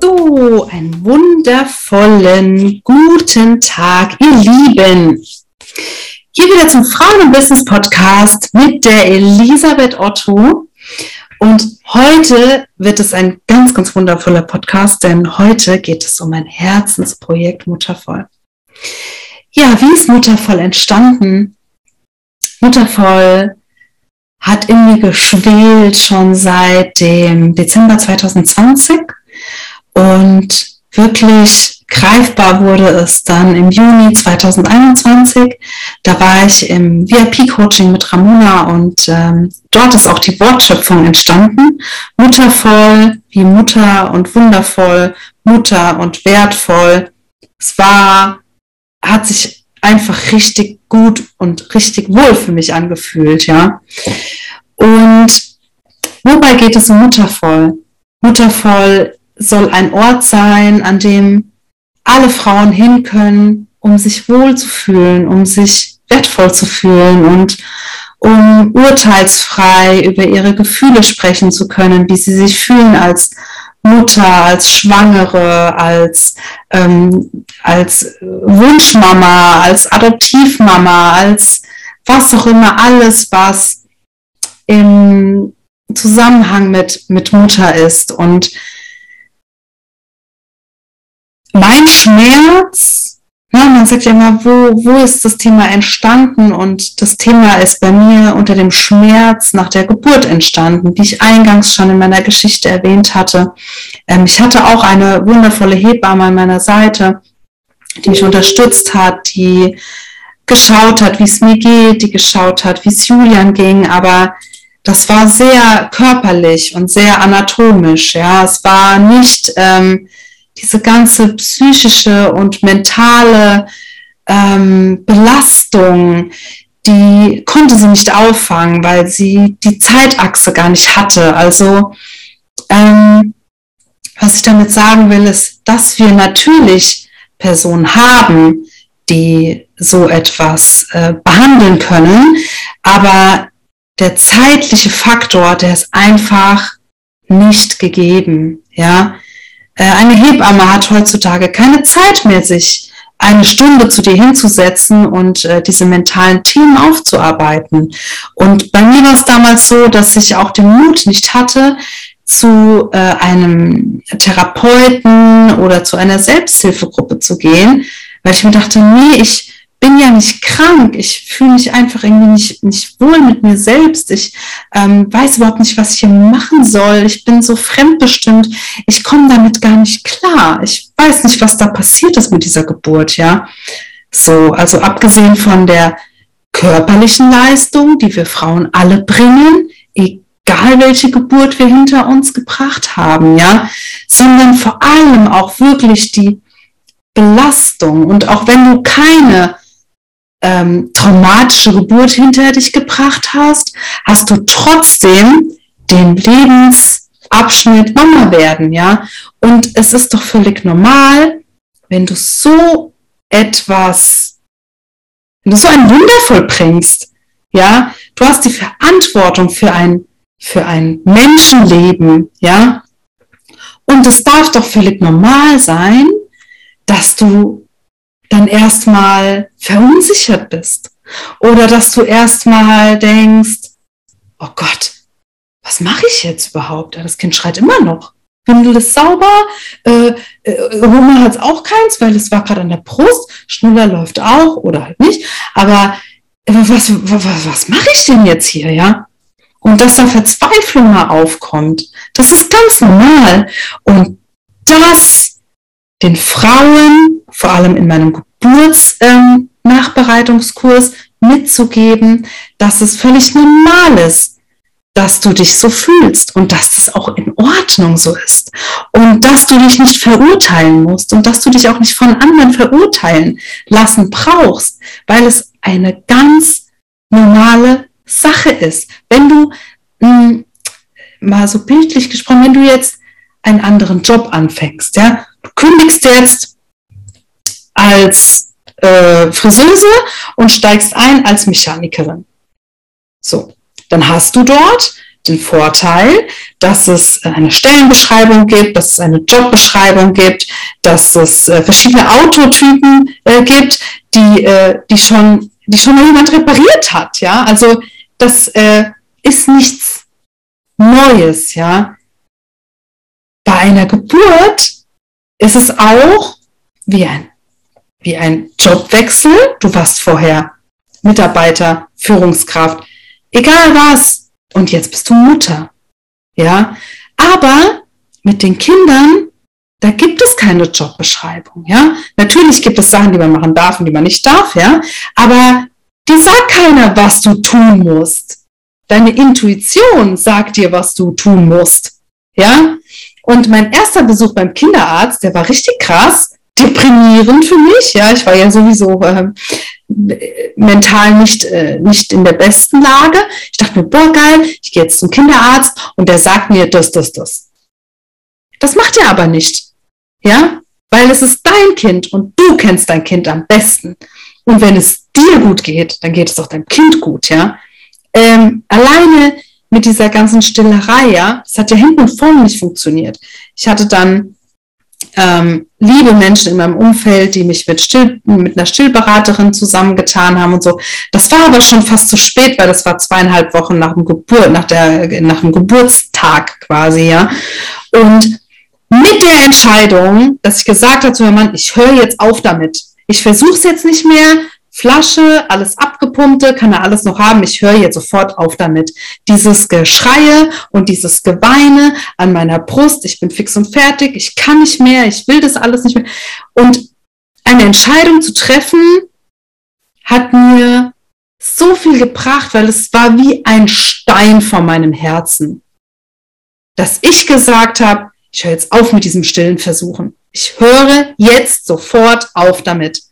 So, einen wundervollen guten Tag, ihr Lieben. Hier wieder zum Frauen- und Business Podcast mit der Elisabeth Otto. Und heute wird es ein ganz, ganz wundervoller Podcast, denn heute geht es um ein Herzensprojekt Muttervoll. Ja, wie ist Muttervoll entstanden? Muttervoll hat in mir geschwelt schon seit dem Dezember 2020 und wirklich greifbar wurde es dann im Juni 2021. Da war ich im VIP-Coaching mit Ramona und ähm, dort ist auch die Wortschöpfung entstanden. Muttervoll wie Mutter und wundervoll, Mutter und wertvoll. Es war, hat sich einfach richtig gut und richtig wohl für mich angefühlt, ja. Und wobei geht es um Muttervoll? Muttervoll soll ein Ort sein, an dem alle Frauen hin können, um sich wohl zu fühlen, um sich wertvoll zu fühlen und um urteilsfrei über ihre Gefühle sprechen zu können, wie sie sich fühlen als Mutter, als Schwangere, als, ähm, als Wunschmama, als Adoptivmama, als was auch immer, alles, was im Zusammenhang mit, mit Mutter ist. Und mein Schmerz, ja, man sagt ja immer, wo, wo ist das Thema entstanden? Und das Thema ist bei mir unter dem Schmerz nach der Geburt entstanden, wie ich eingangs schon in meiner Geschichte erwähnt hatte. Ähm, ich hatte auch eine wundervolle Hebamme an meiner Seite, die mich unterstützt hat, die geschaut hat, wie es mir geht, die geschaut hat, wie es Julian ging, aber das war sehr körperlich und sehr anatomisch. Ja, es war nicht ähm, diese ganze psychische und mentale ähm, Belastung, die konnte sie nicht auffangen, weil sie die Zeitachse gar nicht hatte. Also ähm, was ich damit sagen will, ist, dass wir natürlich Personen haben, die so etwas äh, behandeln können, aber der zeitliche Faktor, der ist einfach nicht gegeben. Ja, eine Hebamme hat heutzutage keine Zeit mehr, sich eine Stunde zu dir hinzusetzen und äh, diese mentalen Themen aufzuarbeiten. Und bei mir war es damals so, dass ich auch den Mut nicht hatte, zu äh, einem Therapeuten oder zu einer Selbsthilfegruppe zu gehen, weil ich mir dachte, nee, ich bin ja nicht krank, ich fühle mich einfach irgendwie nicht, nicht wohl mit mir selbst, ich ähm, weiß überhaupt nicht, was ich hier machen soll, ich bin so fremdbestimmt, ich komme damit gar nicht klar, ich weiß nicht, was da passiert ist mit dieser Geburt, ja. So, also abgesehen von der körperlichen Leistung, die wir Frauen alle bringen, egal welche Geburt wir hinter uns gebracht haben, ja, sondern vor allem auch wirklich die Belastung und auch wenn du keine ähm, traumatische Geburt hinter dich gebracht hast, hast du trotzdem den Lebensabschnitt Mama werden, ja. Und es ist doch völlig normal, wenn du so etwas, wenn du so ein Wunder vollbringst, ja. Du hast die Verantwortung für ein, für ein Menschenleben, ja. Und es darf doch völlig normal sein, dass du dann erstmal verunsichert bist oder dass du erstmal denkst, oh Gott, was mache ich jetzt überhaupt? Das Kind schreit immer noch. Windel ist sauber, äh, äh, Hunger hat es auch keins, weil es war gerade an der Brust, Schnuller läuft auch oder halt nicht. Aber äh, was, was, was mache ich denn jetzt hier, ja? Und dass da Verzweiflung mal aufkommt, das ist ganz normal. Und das den Frauen vor allem in meinem Geburtsnachbereitungskurs ähm, mitzugeben, dass es völlig normal ist, dass du dich so fühlst und dass das auch in Ordnung so ist und dass du dich nicht verurteilen musst und dass du dich auch nicht von anderen verurteilen lassen brauchst, weil es eine ganz normale Sache ist. Wenn du mh, hm, mal so bildlich gesprochen, wenn du jetzt einen anderen Job anfängst, ja, du kündigst jetzt als äh, Friseuse und steigst ein als Mechanikerin. So, dann hast du dort den Vorteil, dass es eine Stellenbeschreibung gibt, dass es eine Jobbeschreibung gibt, dass es äh, verschiedene Autotypen äh, gibt, die, äh, die schon, die schon mal jemand repariert hat, ja. Also das äh, ist nichts Neues, ja. Bei einer Geburt ist es auch wie ein, wie ein Jobwechsel. Du warst vorher Mitarbeiter, Führungskraft, egal was. Und jetzt bist du Mutter. Ja, aber mit den Kindern, da gibt es keine Jobbeschreibung. Ja, natürlich gibt es Sachen, die man machen darf und die man nicht darf. Ja, aber dir sagt keiner, was du tun musst. Deine Intuition sagt dir, was du tun musst. Ja, und mein erster Besuch beim Kinderarzt, der war richtig krass, deprimierend für mich. Ja, ich war ja sowieso äh, mental nicht, äh, nicht in der besten Lage. Ich dachte mir, boah, geil, ich gehe jetzt zum Kinderarzt und der sagt mir das, das, das. Das macht er aber nicht. Ja, weil es ist dein Kind und du kennst dein Kind am besten. Und wenn es dir gut geht, dann geht es auch deinem Kind gut, ja. Ähm, alleine mit dieser ganzen Stillerei, ja, das hat ja hinten und vorne nicht funktioniert. Ich hatte dann ähm, liebe Menschen in meinem Umfeld, die mich mit, Still, mit einer Stillberaterin zusammengetan haben und so. Das war aber schon fast zu spät, weil das war zweieinhalb Wochen nach dem Geburt, nach der, nach dem Geburtstag quasi, ja. Und mit der Entscheidung, dass ich gesagt habe zu meinem Mann, ich höre jetzt auf damit. Ich versuche es jetzt nicht mehr, Flasche, alles abgepumpte, kann er alles noch haben. Ich höre jetzt sofort auf damit. Dieses Geschreie und dieses Geweine an meiner Brust, ich bin fix und fertig, ich kann nicht mehr, ich will das alles nicht mehr. Und eine Entscheidung zu treffen, hat mir so viel gebracht, weil es war wie ein Stein vor meinem Herzen, dass ich gesagt habe, ich höre jetzt auf mit diesem stillen Versuchen. Ich höre jetzt sofort auf damit.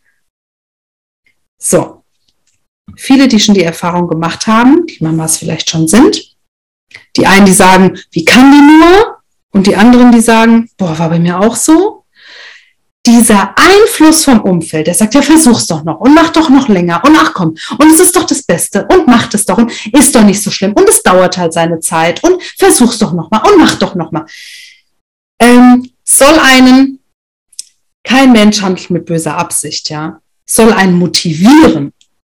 So, viele, die schon die Erfahrung gemacht haben, die Mamas vielleicht schon sind, die einen, die sagen, wie kann die nur? Und die anderen, die sagen, boah, war bei mir auch so. Dieser Einfluss vom Umfeld, der sagt, ja, versuch's doch noch und mach doch noch länger und ach komm, und es ist doch das Beste und mach es doch und ist doch nicht so schlimm und es dauert halt seine Zeit und versuch's doch noch mal und mach doch noch mal. Ähm, soll einen, kein Mensch handelt mit böser Absicht, ja soll einen motivieren,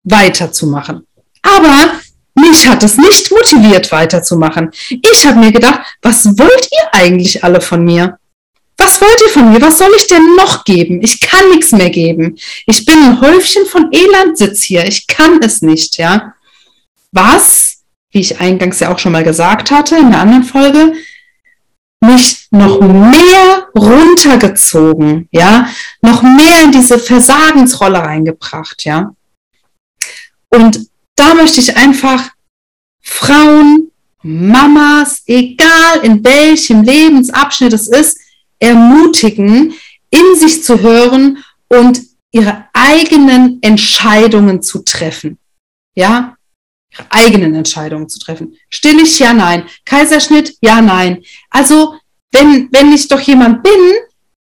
weiterzumachen. Aber mich hat es nicht motiviert, weiterzumachen. Ich habe mir gedacht, was wollt ihr eigentlich alle von mir? Was wollt ihr von mir? Was soll ich denn noch geben? Ich kann nichts mehr geben. Ich bin ein Häufchen von Elandsitz hier. Ich kann es nicht, ja. Was, wie ich eingangs ja auch schon mal gesagt hatte in der anderen Folge, mich noch mehr runtergezogen, ja, noch mehr in diese Versagensrolle reingebracht, ja. Und da möchte ich einfach Frauen, Mamas, egal in welchem Lebensabschnitt es ist, ermutigen, in sich zu hören und ihre eigenen Entscheidungen zu treffen. Ja, eigenen Entscheidungen zu treffen. Stillig, ja, nein. Kaiserschnitt, ja, nein. Also, wenn, wenn ich doch jemand bin,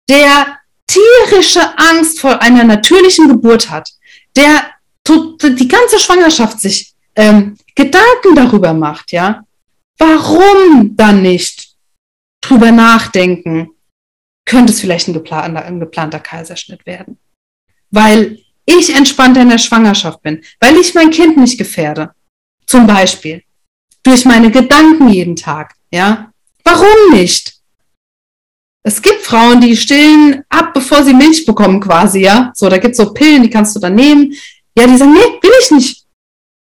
der tierische Angst vor einer natürlichen Geburt hat, der die ganze Schwangerschaft sich ähm, Gedanken darüber macht, ja, warum dann nicht drüber nachdenken, könnte es vielleicht ein geplanter, ein geplanter Kaiserschnitt werden? Weil ich entspannter in der Schwangerschaft bin, weil ich mein Kind nicht gefährde, zum Beispiel. Durch meine Gedanken jeden Tag. Ja? Warum nicht? Es gibt Frauen, die stillen ab, bevor sie Milch bekommen, quasi, ja. So, da gibt's so Pillen, die kannst du dann nehmen. Ja, die sagen, nee, will ich nicht.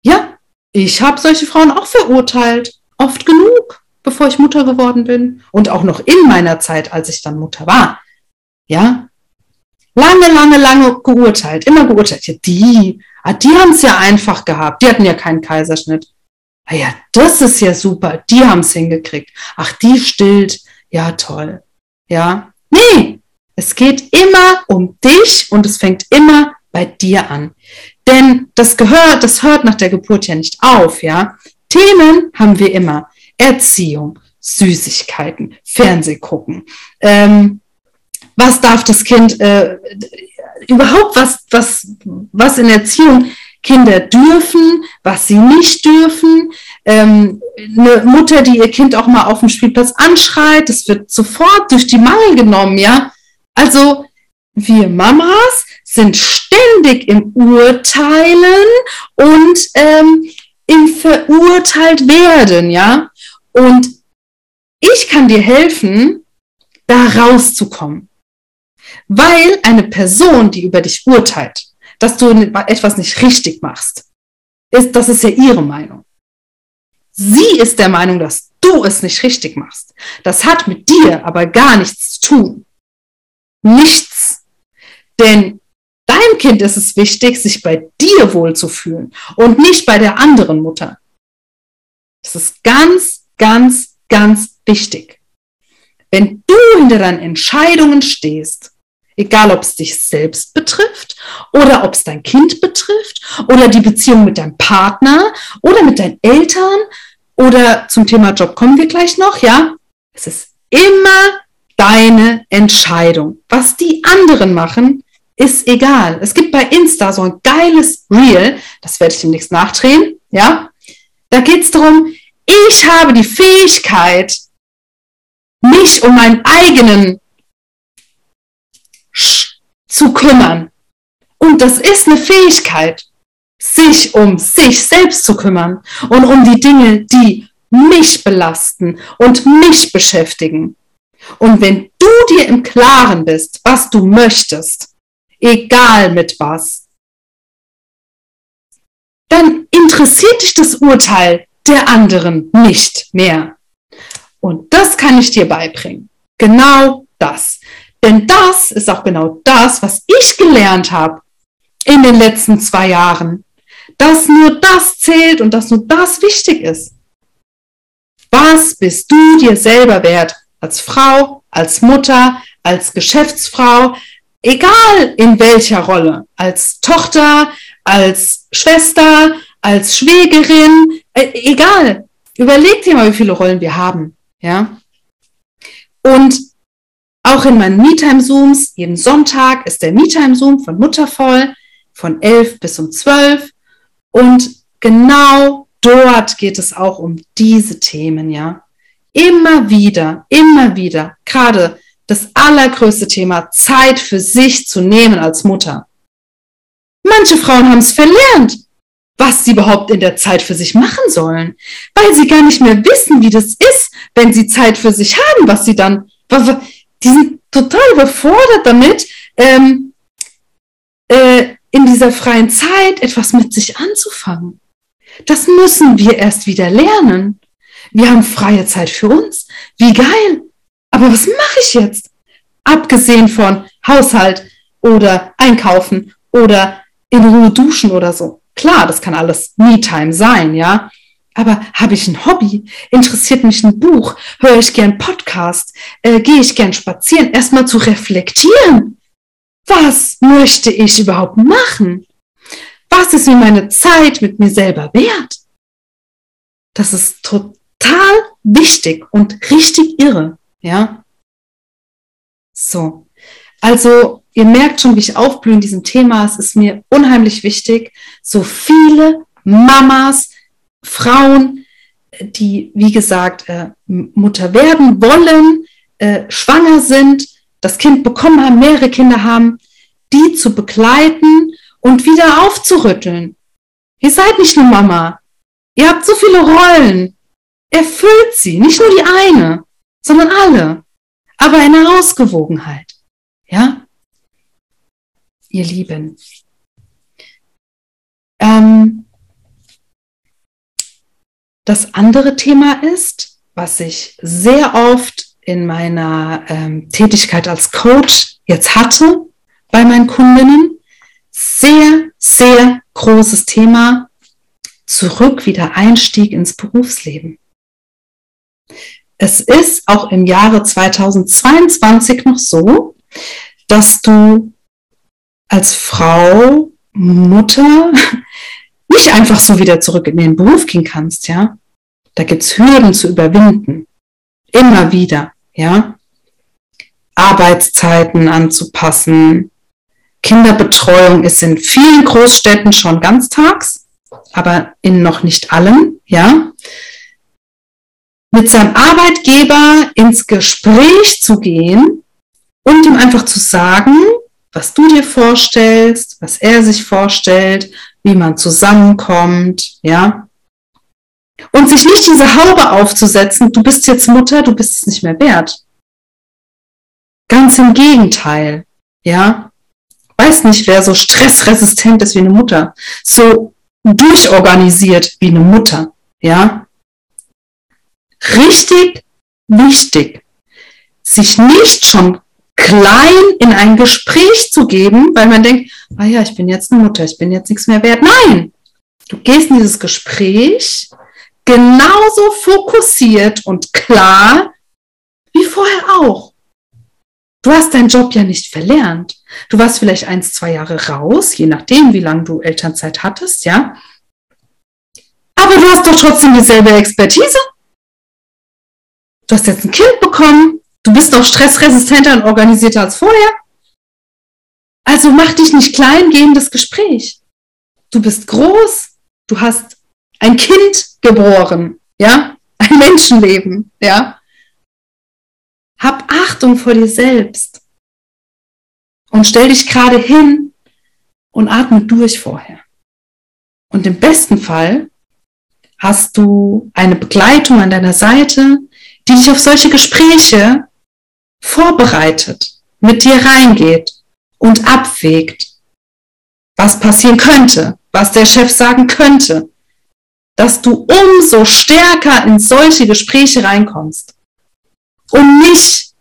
Ja, ich habe solche Frauen auch verurteilt. Oft genug, bevor ich Mutter geworden bin. Und auch noch in meiner Zeit, als ich dann Mutter war. Ja. Lange, lange, lange geurteilt. Immer geurteilt. Ja, die, Ah, die haben es ja einfach gehabt. Die hatten ja keinen Kaiserschnitt. Ah ja, das ist ja super. Die haben es hingekriegt. Ach, die stillt. Ja, toll. Ja. Nee, es geht immer um dich und es fängt immer bei dir an. Denn das gehört, das hört nach der Geburt ja nicht auf, ja. Themen haben wir immer. Erziehung, Süßigkeiten, Fernseh gucken. Ähm, was darf das Kind äh, überhaupt was, was, was in Erziehung Kinder dürfen, was sie nicht dürfen. Ähm, eine Mutter, die ihr Kind auch mal auf dem Spielplatz anschreit, das wird sofort durch die Mangel genommen, ja. Also wir Mamas sind ständig im Urteilen und ähm, im Verurteilt werden, ja. Und ich kann dir helfen, da rauszukommen. Weil eine Person, die über dich urteilt, dass du etwas nicht richtig machst, ist, das ist ja ihre Meinung. Sie ist der Meinung, dass du es nicht richtig machst. Das hat mit dir aber gar nichts zu tun. Nichts. Denn deinem Kind ist es wichtig, sich bei dir wohlzufühlen und nicht bei der anderen Mutter. Das ist ganz, ganz, ganz wichtig. Wenn du hinter deinen Entscheidungen stehst, egal ob es dich selbst betrifft oder ob es dein Kind betrifft oder die Beziehung mit deinem Partner oder mit deinen Eltern oder zum Thema Job kommen wir gleich noch, ja? Es ist immer deine Entscheidung. Was die anderen machen, ist egal. Es gibt bei Insta so ein geiles Reel, das werde ich demnächst nachdrehen, ja? Da geht es darum, ich habe die Fähigkeit, mich um meinen eigenen zu kümmern. Und das ist eine Fähigkeit, sich um sich selbst zu kümmern und um die Dinge, die mich belasten und mich beschäftigen. Und wenn du dir im Klaren bist, was du möchtest, egal mit was, dann interessiert dich das Urteil der anderen nicht mehr. Und das kann ich dir beibringen. Genau das. Denn das ist auch genau das, was ich gelernt habe in den letzten zwei Jahren. Dass nur das zählt und dass nur das wichtig ist. Was bist du dir selber wert? Als Frau, als Mutter, als Geschäftsfrau, egal in welcher Rolle. Als Tochter, als Schwester, als Schwägerin, äh, egal. Überleg dir mal, wie viele Rollen wir haben. Ja. Und auch in meinen MeTime-Zooms, jeden Sonntag ist der MeTime-Zoom von Muttervoll von 11 bis um 12. Und genau dort geht es auch um diese Themen, ja. Immer wieder, immer wieder, gerade das allergrößte Thema, Zeit für sich zu nehmen als Mutter. Manche Frauen haben es verlernt, was sie überhaupt in der Zeit für sich machen sollen, weil sie gar nicht mehr wissen, wie das ist, wenn sie Zeit für sich haben, was sie dann, die sind total überfordert damit, ähm, äh, in dieser freien Zeit etwas mit sich anzufangen. Das müssen wir erst wieder lernen. Wir haben freie Zeit für uns. Wie geil. Aber was mache ich jetzt? Abgesehen von Haushalt oder Einkaufen oder in Ruhe duschen oder so. Klar, das kann alles Me-Time sein, ja. Aber habe ich ein Hobby? Interessiert mich ein Buch? Höre ich gern Podcast? Äh, Gehe ich gern spazieren? Erstmal zu reflektieren. Was möchte ich überhaupt machen? Was ist mir meine Zeit mit mir selber wert? Das ist total wichtig und richtig irre, ja. So. Also, ihr merkt schon, wie ich aufblühe in diesem Thema. Es ist mir unheimlich wichtig, so viele Mamas Frauen, die, wie gesagt, äh, Mutter werden wollen, äh, schwanger sind, das Kind bekommen haben, mehrere Kinder haben, die zu begleiten und wieder aufzurütteln. Ihr seid nicht nur Mama. Ihr habt so viele Rollen. Erfüllt sie. Nicht nur die eine, sondern alle. Aber in der Ausgewogenheit. Ja? Ihr Lieben. Ähm, das andere Thema ist, was ich sehr oft in meiner ähm, Tätigkeit als Coach jetzt hatte bei meinen Kundinnen, sehr, sehr großes Thema, zurück wieder Einstieg ins Berufsleben. Es ist auch im Jahre 2022 noch so, dass du als Frau, Mutter nicht einfach so wieder zurück in den Beruf gehen kannst, ja. Da gibt's Hürden zu überwinden. Immer wieder, ja. Arbeitszeiten anzupassen. Kinderbetreuung ist in vielen Großstädten schon ganztags, aber in noch nicht allen, ja. Mit seinem Arbeitgeber ins Gespräch zu gehen und ihm einfach zu sagen, was du dir vorstellst, was er sich vorstellt, wie man zusammenkommt, ja. Und sich nicht diese Haube aufzusetzen, du bist jetzt Mutter, du bist es nicht mehr wert. Ganz im Gegenteil, ja. Weiß nicht, wer so stressresistent ist wie eine Mutter, so durchorganisiert wie eine Mutter, ja. Richtig wichtig, sich nicht schon klein in ein Gespräch zu geben, weil man denkt, ah ja, ich bin jetzt eine Mutter, ich bin jetzt nichts mehr wert. Nein, du gehst in dieses Gespräch genauso fokussiert und klar wie vorher auch. Du hast deinen Job ja nicht verlernt. Du warst vielleicht eins, zwei Jahre raus, je nachdem, wie lange du Elternzeit hattest, ja. Aber du hast doch trotzdem dieselbe Expertise. Du hast jetzt ein Kind bekommen, Du bist noch stressresistenter und organisierter als vorher. Also mach dich nicht klein, geh in das Gespräch. Du bist groß, du hast ein Kind geboren, ja, ein Menschenleben, ja. Hab Achtung vor dir selbst und stell dich gerade hin und atme durch vorher. Und im besten Fall hast du eine Begleitung an deiner Seite, die dich auf solche Gespräche vorbereitet, mit dir reingeht und abwägt, was passieren könnte, was der Chef sagen könnte, dass du umso stärker in solche Gespräche reinkommst und nicht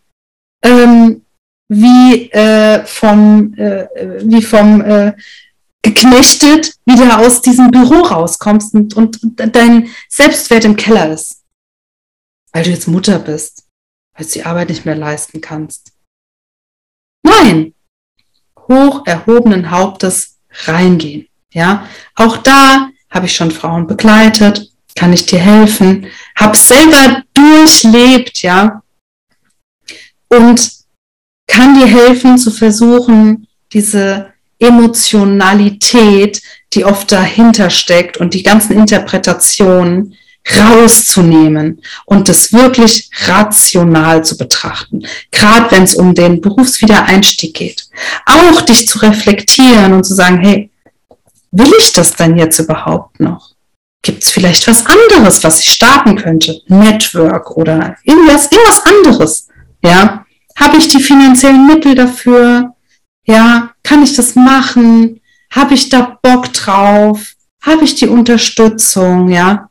ähm, wie äh, vom äh, wie vom äh, geknechtet wieder aus diesem Büro rauskommst und, und dein Selbstwert im Keller ist, weil du jetzt Mutter bist weil du die Arbeit nicht mehr leisten kannst. Nein, hoch erhobenen Hauptes reingehen. Ja, auch da habe ich schon Frauen begleitet, kann ich dir helfen, habe selber durchlebt, ja, und kann dir helfen zu versuchen, diese Emotionalität, die oft dahinter steckt und die ganzen Interpretationen rauszunehmen und das wirklich rational zu betrachten. Gerade wenn es um den Berufswiedereinstieg geht. Auch dich zu reflektieren und zu sagen, hey, will ich das denn jetzt überhaupt noch? Gibt es vielleicht was anderes, was ich starten könnte? Network oder irgendwas, irgendwas anderes? Ja, habe ich die finanziellen Mittel dafür? Ja, kann ich das machen? Habe ich da Bock drauf? Habe ich die Unterstützung? Ja,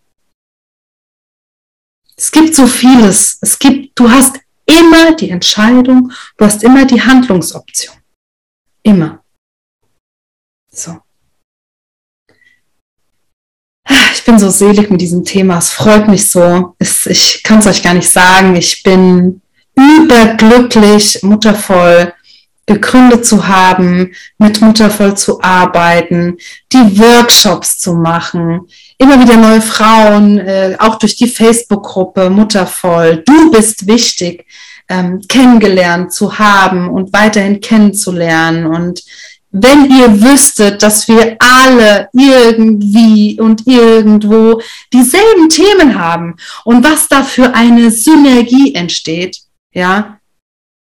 es gibt so vieles. Es gibt, du hast immer die Entscheidung, du hast immer die Handlungsoption. Immer. So. Ich bin so selig mit diesem Thema. Es freut mich so. Es, ich kann es euch gar nicht sagen. Ich bin überglücklich, muttervoll gegründet zu haben, mit Muttervoll zu arbeiten, die Workshops zu machen, immer wieder neue Frauen, äh, auch durch die Facebook-Gruppe Muttervoll, du bist wichtig, ähm, kennengelernt zu haben und weiterhin kennenzulernen. Und wenn ihr wüsstet, dass wir alle irgendwie und irgendwo dieselben Themen haben und was da für eine Synergie entsteht, ja,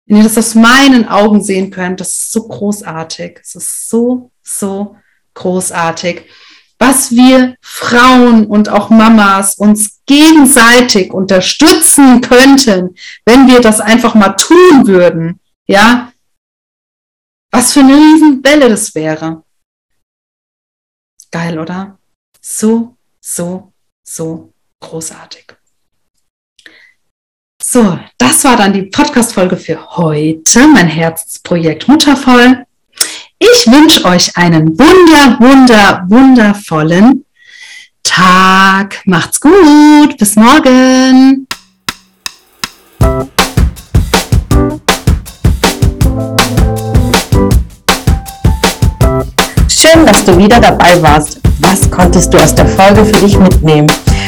wenn ihr das aus meinen Augen sehen könnt, das ist so großartig. Es ist so, so großartig was wir Frauen und auch Mamas uns gegenseitig unterstützen könnten, wenn wir das einfach mal tun würden, ja, was für eine Riesenwelle das wäre. Geil, oder? So, so, so großartig. So, das war dann die Podcast-Folge für heute, mein Herzensprojekt Muttervoll. Ich wünsche euch einen wunder, wunder, wundervollen Tag. Macht's gut. Bis morgen. Schön, dass du wieder dabei warst. Was konntest du aus der Folge für dich mitnehmen?